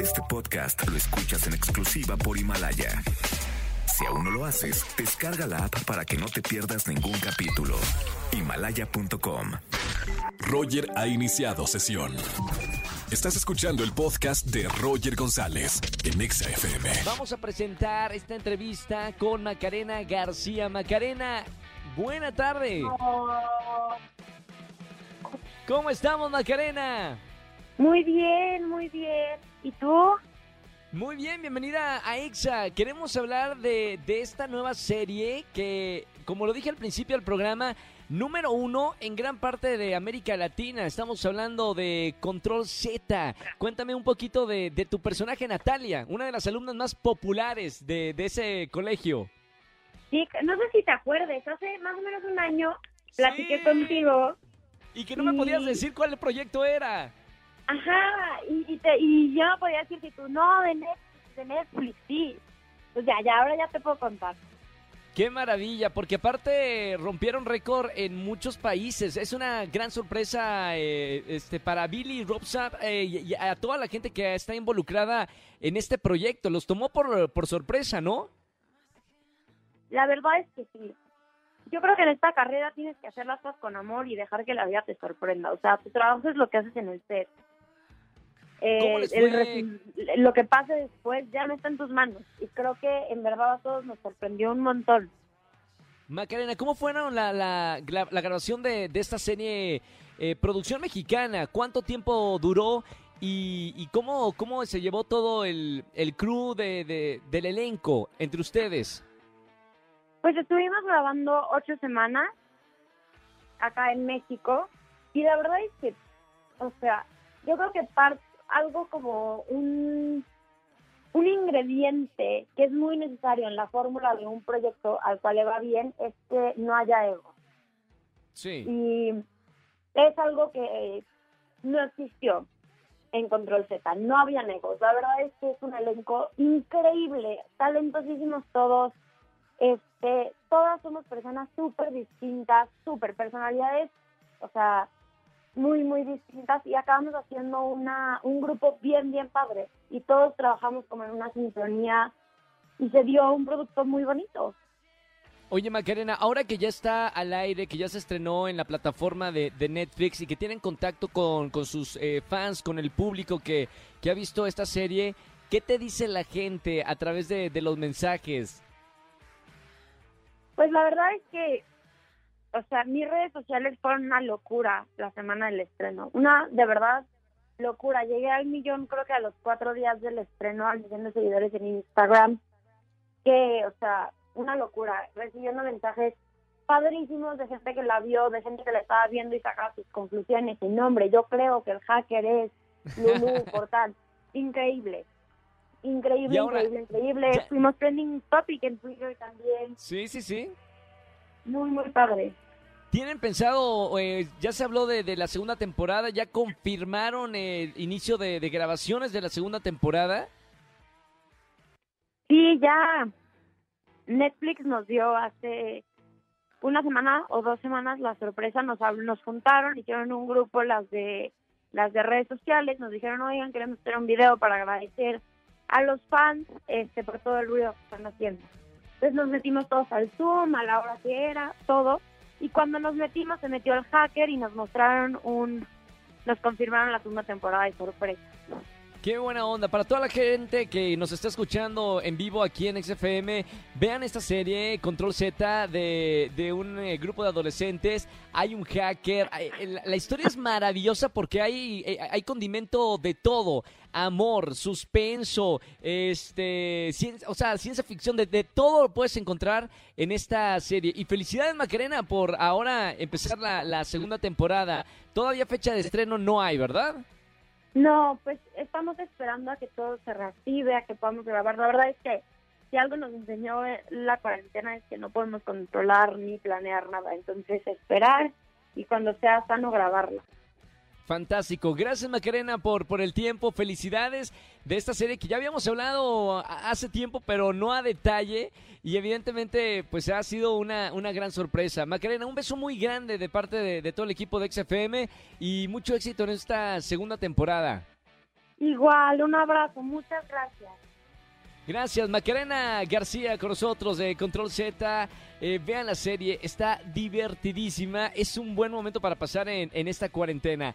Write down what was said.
Este podcast lo escuchas en exclusiva por Himalaya. Si aún no lo haces, descarga la app para que no te pierdas ningún capítulo. Himalaya.com. Roger ha iniciado sesión. Estás escuchando el podcast de Roger González en Exa FM. Vamos a presentar esta entrevista con Macarena García. Macarena, buena tarde. ¿Cómo estamos, Macarena? Muy bien, muy bien. ¿Y tú? Muy bien, bienvenida a EXA. Queremos hablar de, de esta nueva serie que, como lo dije al principio del programa, número uno en gran parte de América Latina. Estamos hablando de Control Z. Cuéntame un poquito de, de tu personaje Natalia, una de las alumnas más populares de, de ese colegio. Sí, no sé si te acuerdes, hace más o menos un año platiqué Sí. contigo. Y que no me podías decir cuál proyecto era. Ajá, y, y, te- y yo no podía decir que tú, no, de Netflix, de Netflix, sí. Pues ya, ya, ahora ya te puedo contar. Qué maravilla, porque aparte rompieron récord en muchos países. Es una gran sorpresa eh, este, para Billy Robsap eh, y y a toda la gente que está involucrada en este proyecto. Los tomó por, por sorpresa, ¿no? La verdad es que sí. Yo creo que en esta carrera tienes que hacer las cosas con amor y dejar que la vida te sorprenda. O sea, tu trabajo es lo que haces en el set. Eh, ¿Cómo les el fue? resu- lo que pase después ya no está en tus manos. Y creo que en verdad a todos nos sorprendió un montón. Macarena, ¿cómo fueron la, la, la- la grabación de, de esta serie eh, producción mexicana? ¿Cuánto tiempo duró? ¿Y, y cómo, cómo se llevó todo el, el crew de, de- del elenco entre ustedes? Pues estuvimos grabando ocho semanas acá en México y la verdad es que, o sea, yo creo que par- algo como un, un ingrediente que es muy necesario en la fórmula de un proyecto al cual le va bien es que no haya ego. Sí. Y es algo que no existió en Control Z. No había egos. La verdad es que es un elenco increíble, talentosísimos todos. Este, todas somos personas súper distintas, súper personalidades, o sea, muy, muy distintas y acabamos haciendo una, un grupo bien, bien padre y todos trabajamos como en una sintonía y se dio un producto muy bonito. Oye, Macarena, ahora que ya está al aire, que ya se estrenó en la plataforma de, de Netflix y que tienen contacto con, con sus eh, fans, con el público que, que ha visto esta serie, ¿qué te dice la gente a través de, de los mensajes? Pues la verdad es que, o sea, mis redes sociales fueron una locura la semana del estreno. Una, de verdad, locura. Llegué al millón, creo que a los cuatro días del estreno, al millón de seguidores en Instagram. Que, o sea, una locura. Recibiendo mensajes padrísimos de gente que la vio, de gente que la estaba viendo y sacaba sus conclusiones. Y nombre, yo creo que el hacker es Lulu Portal. Increíble. Increíble, increíble, increíble. ya- Fuimos trending topic en Twitter también. Sí, sí, sí. Muy, muy padre. ¿Tienen pensado, eh, ya se habló de, de la segunda temporada, ya confirmaron el inicio de, de grabaciones de la segunda temporada? Sí, ya Netflix nos dio hace una semana o dos semanas la sorpresa, nos nos juntaron, hicieron un grupo las de las de redes sociales, nos dijeron, oigan, queremos hacer un video para agradecer a los fans este por todo el ruido que están haciendo. Entonces nos metimos todos al Zoom, a la hora que era, todo, y cuando nos metimos se metió el hacker y nos mostraron un, nos confirmaron la segunda temporada de sorpresa. Qué buena onda. Para toda la gente que nos está escuchando en vivo aquí en XFM, vean esta serie Control Z de, de un eh, grupo de adolescentes. Hay un hacker. La, historia es maravillosa porque hay, eh, hay condimento de todo. Amor, suspenso, este, o sea, ciencia ficción, de, de todo lo puedes encontrar en esta serie. Y felicidades Macarena por ahora empezar la, la segunda temporada. Todavía fecha de estreno no hay, ¿verdad? No, pues estamos esperando a que todo se reactive, a que podamos grabar. La verdad es que si algo nos enseñó eh, la cuarentena es que no podemos controlar ni planear nada. Entonces esperar y cuando sea sano grabarla. Fantástico. Gracias Macarena por, por el tiempo. Felicidades de esta serie que ya habíamos hablado hace tiempo, pero no a detalle. Y evidentemente, pues ha sido una, una gran sorpresa. Macarena, un beso muy grande de parte de, de todo el equipo de XFM y mucho éxito en esta segunda temporada. Igual, un abrazo, muchas gracias. Gracias, Macarena García con nosotros de Control Z. Eh, vean la serie, está divertidísima. Es un buen momento para pasar en, en esta cuarentena.